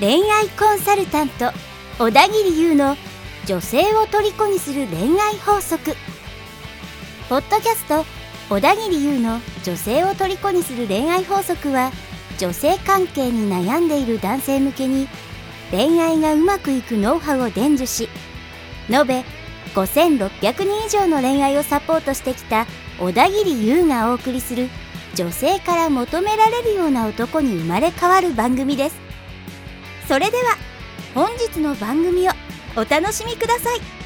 恋愛コンサルタント小田切優の女性を虜にする恋愛法則。ポッドキャスト小田切優の女性を虜にする恋愛法則は女性関係に悩んでいる男性向けに恋愛がうまくいくノウハウを伝授し延べ5600人以上の恋愛をサポートしてきた小田切優がお送りする女性から求められるような男に生まれ変わる番組ですそれでは本日の番組をお楽しみください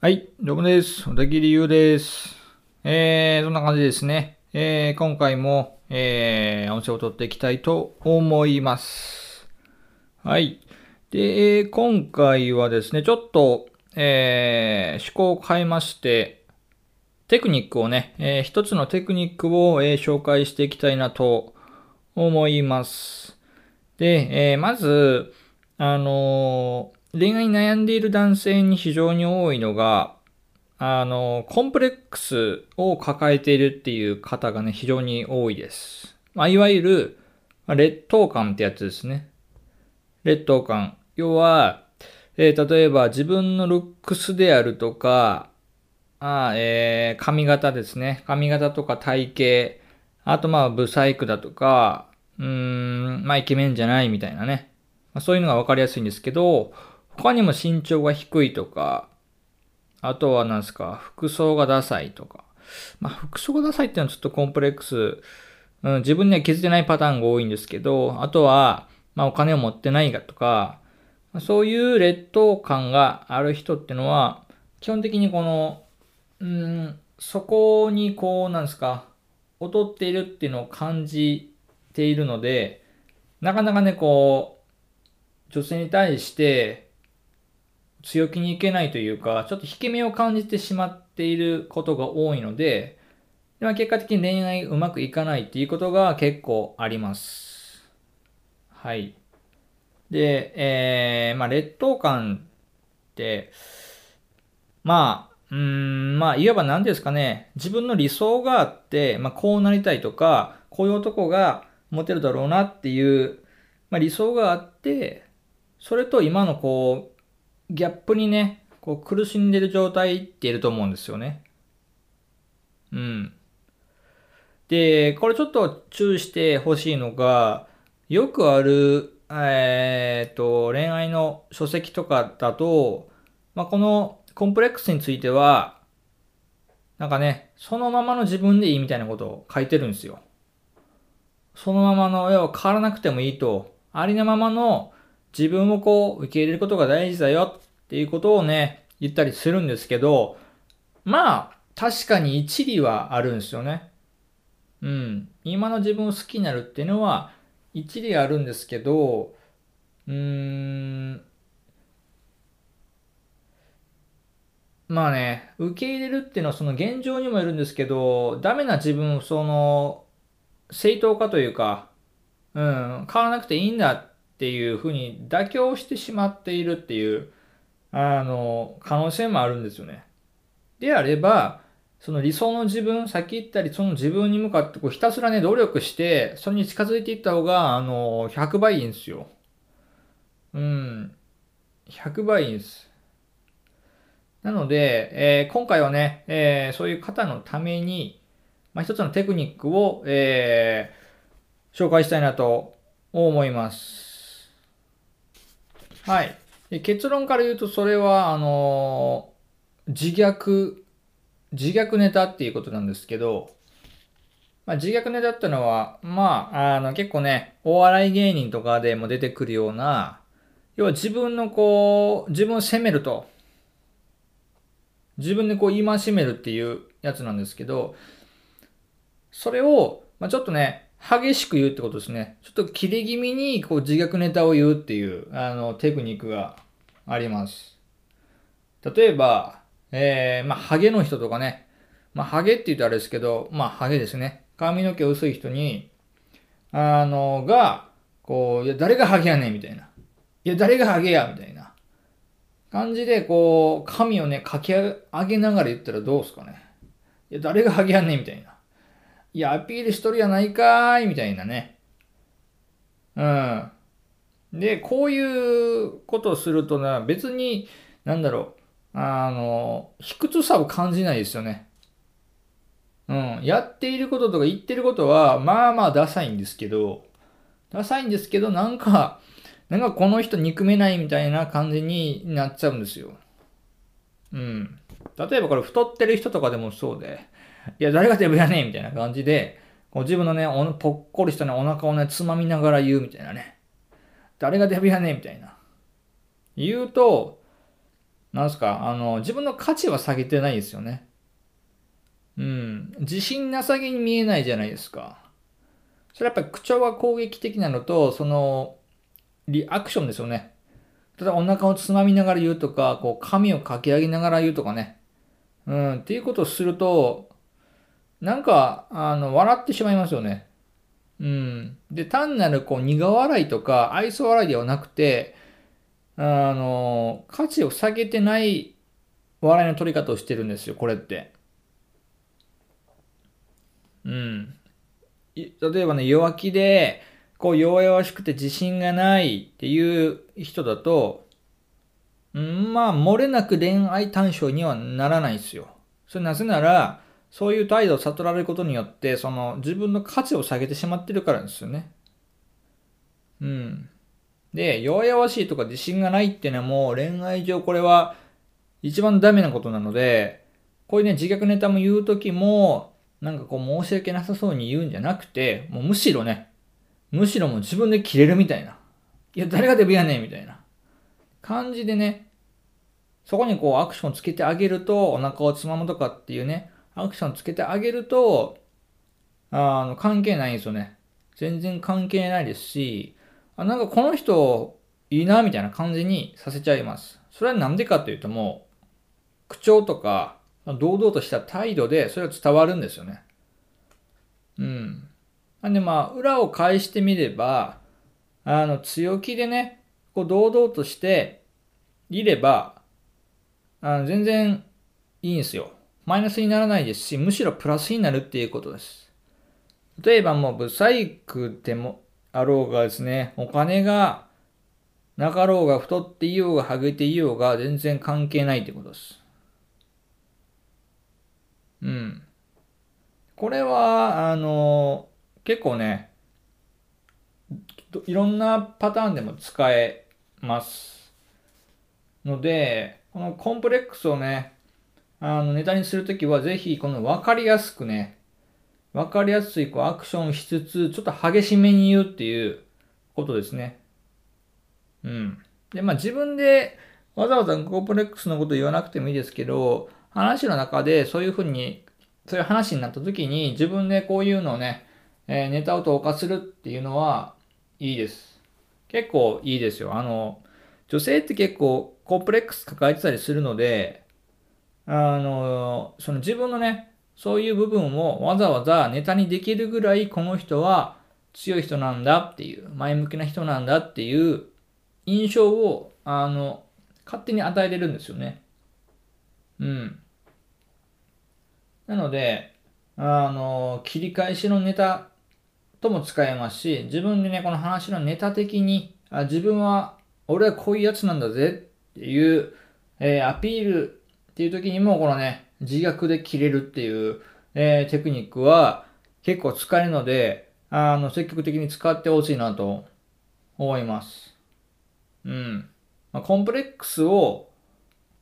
はい、どうもです。小田切優です。えー、そんな感じですね。えー、今回も、えー、音声を取っていきたいと思います。はい。で、今回はですね、ちょっと、えー、趣向を変えまして、テクニックをね、えー一つのテクニックを、えー紹介していきたいなと思います。で、えーまず、あの恋愛に悩んでいる男性に非常に多いのが、あのコンプレックスを抱えているっていう方がね、非常に多いです。まあ、いわゆる、劣等感ってやつですね。劣等感。要は、えー例えば自分のルックスであるとか、あえー髪型ですね。髪型とか体型、あとまあ、ブサイクだとか、うーん、まあ、イケメンじゃないみたいなね。まあ、そういうのが分かりやすいんですけど、他にも身長が低いとか、あとは何ですか、服装がダサいとか。まあ、服装がダサいっていうのはちょっとコンプレックス、うん、自分には気づいてないパターンが多いんですけど、あとは、まあ、お金を持ってないがとか、そういう劣等感がある人ってのは、基本的にこの、うん、そこにこう、なんですか、劣っているっていうのを感じているので、なかなかね、こう、女性に対して強気にいけないというか、ちょっと引け目を感じてしまっていることが多いので、でま結果的に恋愛うまくいかないっていうことが結構あります。はい。で、えー、まあ劣等感って、まあ、うん、まあ、いわば何ですかね、自分の理想があって、まあ、こうなりたいとか、こういう男がモテるだろうなっていう、まあ、理想があって、それと今のこう、ギャップにね、こう苦しんでる状態っていると思うんですよね。うん。で、これちょっと注意してほしいのが、よくある、えーっと、恋愛の書籍とかだと、まあ、このコンプレックスについては、なんかね、そのままの自分でいいみたいなことを書いてるんですよ。そのままの、要は変わらなくてもいいと、ありのままの自分をこう受け入れることが大事だよっていうことをね、言ったりするんですけど、まあ、確かに一理はあるんですよね。うん。今の自分を好きになるっていうのは一理あるんですけど、うーん、まあね、受け入れるっていうのはその現状にもよるんですけど、ダメな自分をその、正当化というか、うん、変わらなくていいんだっていうふうに妥協してしまっているっていう、あの、可能性もあるんですよね。であれば、その理想の自分、さっき言ったり、その自分に向かってこうひたすらね、努力して、それに近づいていった方が、あの、100倍いいんですよ。うん。100倍いいんです。なので、えー今回はね、えーそういう方のために、まあ、一つのテクニックを、えー紹介したいなと思います。はい。結論から言うと、それは、あの自虐、自虐ネタっていうことなんですけど、まあ、自虐ネタってのは、まあ、あの、結構ね、お笑い芸人とかでも出てくるような、要は自分のこう、自分を責めると、自分でこう、戒めるっていうやつなんですけど、それを、まあ、ちょっとね、激しく言うってことですね。ちょっと切れ気味にこう自虐ネタを言うっていう、あの、テクニックがあります。例えば、えー、まあ、ハゲの人とかね、まあ、ハゲって言うとあれですけど、まあ、ハゲですね。髪の毛薄い人に、あの、が、こう、いや、誰がハゲやねんみたいな。いや、誰がハゲやみたいな感じで、こう、髪をね、かき上げながら言ったらどうすかね。いや、誰がハゲやんねんみたいな。いや、アピールしとるやないかーいみたいなね。うん。で、こういうことをするとね、別に、なんだろう、あの、卑屈さを感じないですよね。うん。やっていることとか言ってることは、まあまあダサいんですけど、ダサいんですけど、なんか、なんかこの人憎めないみたいな感じになっちゃうんですよ。うん。例えばこれ太ってる人とかでもそうで、いや、誰がデブやねんみたいな感じで、こう自分のね、ぽっこりしたね、お腹をね、つまみながら言うみたいなね。誰がデブやねんみたいな。言うと、なんすか、あの、自分の価値は下げてないですよね。うん。自信なさげに見えないじゃないですか。それはやっぱり口調が攻撃的なのと、その、リアクションですよね。ただお腹をつまみながら言うとか、こう髪をかき上げながら言うとかね。うん、っていうことをすると、なんか、あの、笑ってしまいますよね。うん。で、単なるこう苦笑いとか愛想笑いではなくて、あの、価値を下げてない笑いの取り方をしてるんですよ、これって。うん。例えばね、弱気で、こう弱々しくて自信がないっていう人だと、んまあ、漏れなく恋愛対象にはならないですよ。それなぜなら、そういう態度を悟られることによって、その自分の価値を下げてしまってるからですよね。うん。で、弱々しいとか自信がないっていうのはもう恋愛上これは一番ダメなことなので、こういうね、自虐ネタも言うときも、なんかこう申し訳なさそうに言うんじゃなくて、もうむしろね、むしろもう自分で切れるみたいな。いや、誰がデブやねんみたいな感じでね、そこにこうアクションつけてあげると、お腹をつまむとかっていうね、アクションつけてあげると、あの、関係ないんですよね。全然関係ないですし、あ、なんかこの人いいなみたいな感じにさせちゃいます。それはなんでかっていうともう、口調とか、堂々とした態度でそれは伝わるんですよね。うん。なんでまあ、裏を返してみれば、あの、強気でね、こう堂々としていれば、あの全然いいんですよ。マイナスにならないですし、むしろプラスになるっていうことです。例えばもう、ブサイクでもあろうがですね、お金がなかろうが太っていようがハゲていようが全然関係ないってことです。うん。これは、あの、結構ね、いろんなパターンでも使えます。ので、このコンプレックスをね、あのネタにするときは、ぜひ、この分かりやすくね、分かりやすいこうアクションしつつ、ちょっと激しめに言うっていうことですね。うん。で、まあ自分でわざわざコンプレックスのこと言わなくてもいいですけど、話の中でそういうふうに、そういう話になった時に自分でこういうのをね、えー、ネタを投下するっていうのはいいです。結構いいですよ。あの、女性って結構コンプレックス抱えてたりするので、あの、その自分のね、そういう部分をわざわざネタにできるぐらいこの人は強い人なんだっていう、前向きな人なんだっていう印象を、あの、勝手に与えれるんですよね。うん。なので、あの、切り返しのネタとも使えますし、自分でね、この話のネタ的に、あ自分は、俺はこういうやつなんだぜっていう、えー、アピールっていう時にも、このね、自虐で切れるっていう、えー、テクニックは結構使えるので、あの、積極的に使ってほしいなと思います。うん。まあ、コンプレックスを、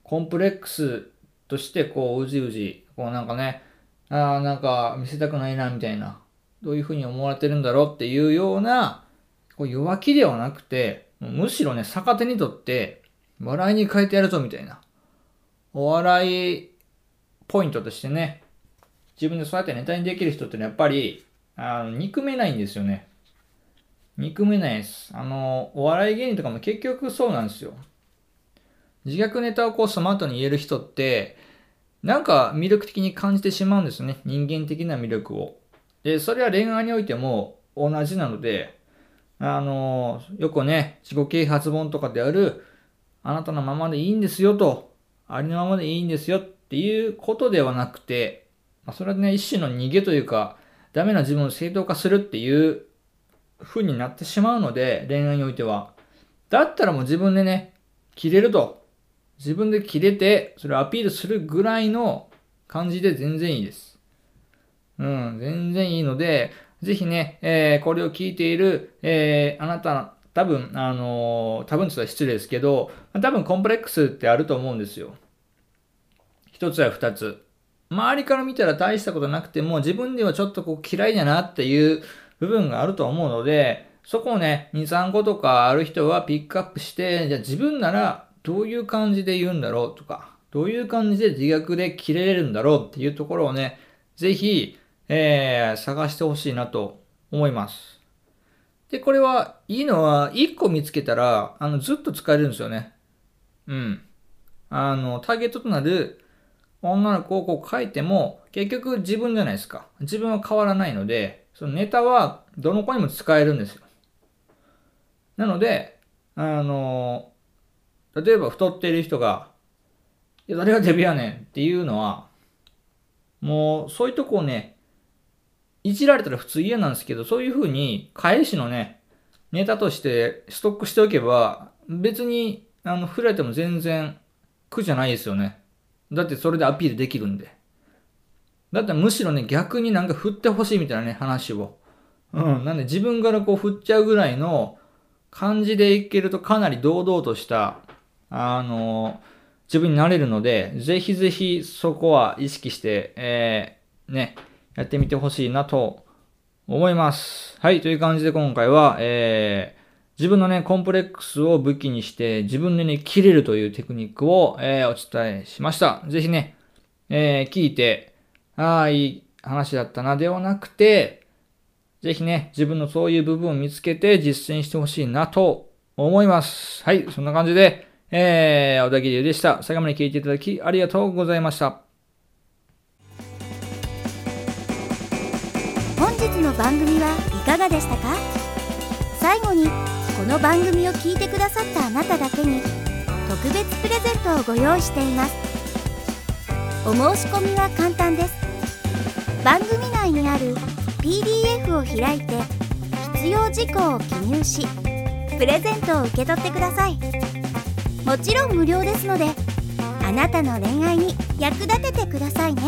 コンプレックスとして、こう、うじうじ、こうなんかね、ああ、なんか見せたくないな、みたいな。どういうふうに思われてるんだろうっていうような、こう弱気ではなくて、むしろね、逆手にとって、笑いに変えてやるぞみたいな。お笑いポイントとしてね、自分でそうやってネタにできる人ってのはやっぱり、あの、憎めないんですよね。憎めないです。あの、お笑い芸人とかも結局そうなんですよ。自虐ネタをこうスマートに言える人って、なんか魅力的に感じてしまうんですよね。人間的な魅力を。で、それは恋愛においても同じなので、あの、よくね、自己啓発本とかである、あなたのままでいいんですよと、ありのままでいいんですよっていうことではなくて、まあ、それはね、一種の逃げというか、ダメな自分を正当化するっていう風になってしまうので、恋愛においては。だったらもう自分でね、切れると。自分で切れて、それをアピールするぐらいの感じで全然いいです。うん、全然いいので、ぜひね、えー、これを聞いている、えー、あなた、多分、あのー、多分って言ったら失礼ですけど、多分コンプレックスってあると思うんですよ。一つや二つ。周りから見たら大したことなくても、自分ではちょっとこう嫌いだなっていう部分があると思うので、そこをね、2、3個とかある人はピックアップして、じゃあ自分ならどういう感じで言うんだろうとか、どういう感じで自虐で切れるんだろうっていうところをね、ぜひ、えー、探してほしいなと思います。で、これはいいのは、1個見つけたら、あの、ずっと使えるんですよね。うん。あの、ターゲットとなる女の子をこう書いても、結局自分じゃないですか。自分は変わらないので、そのネタはどの子にも使えるんですよ。なので、あの、例えば太っている人が、いや、誰がデビやねんっていうのは、もうそういうとこをね、いじられたら普通嫌なんですけど、そういうふうに返しのね、ネタとしてストックしておけば、別に、あの、振られても全然苦じゃないですよね。だってそれでアピールできるんで。だってむしろね、逆になんか振ってほしいみたいなね、話を。うん。なんで自分からこう振っちゃうぐらいの感じでいけるとかなり堂々とした、あの、自分になれるので、ぜひぜひそこは意識して、えー、ね、やってみてほしいなと思います。はい。という感じで今回は、えー、自分のね、コンプレックスを武器にして、自分でね、切れるというテクニックを、えー、お伝えしました。ぜひね、えー、聞いて、ああ、いい話だったな、ではなくて、ぜひね、自分のそういう部分を見つけて実践してほしいなと思います。はい、そんな感じで、えー、小田切でした。最後まで聞いていただきありがとうございました。番組はいかがでしたか？最後にこの番組を聞いてくださったあなただけに特別プレゼントをご用意しています。お申し込みは簡単です。番組内にある PDF を開いて必要事項を記入しプレゼントを受け取ってください。もちろん無料ですのであなたの恋愛に役立ててくださいね。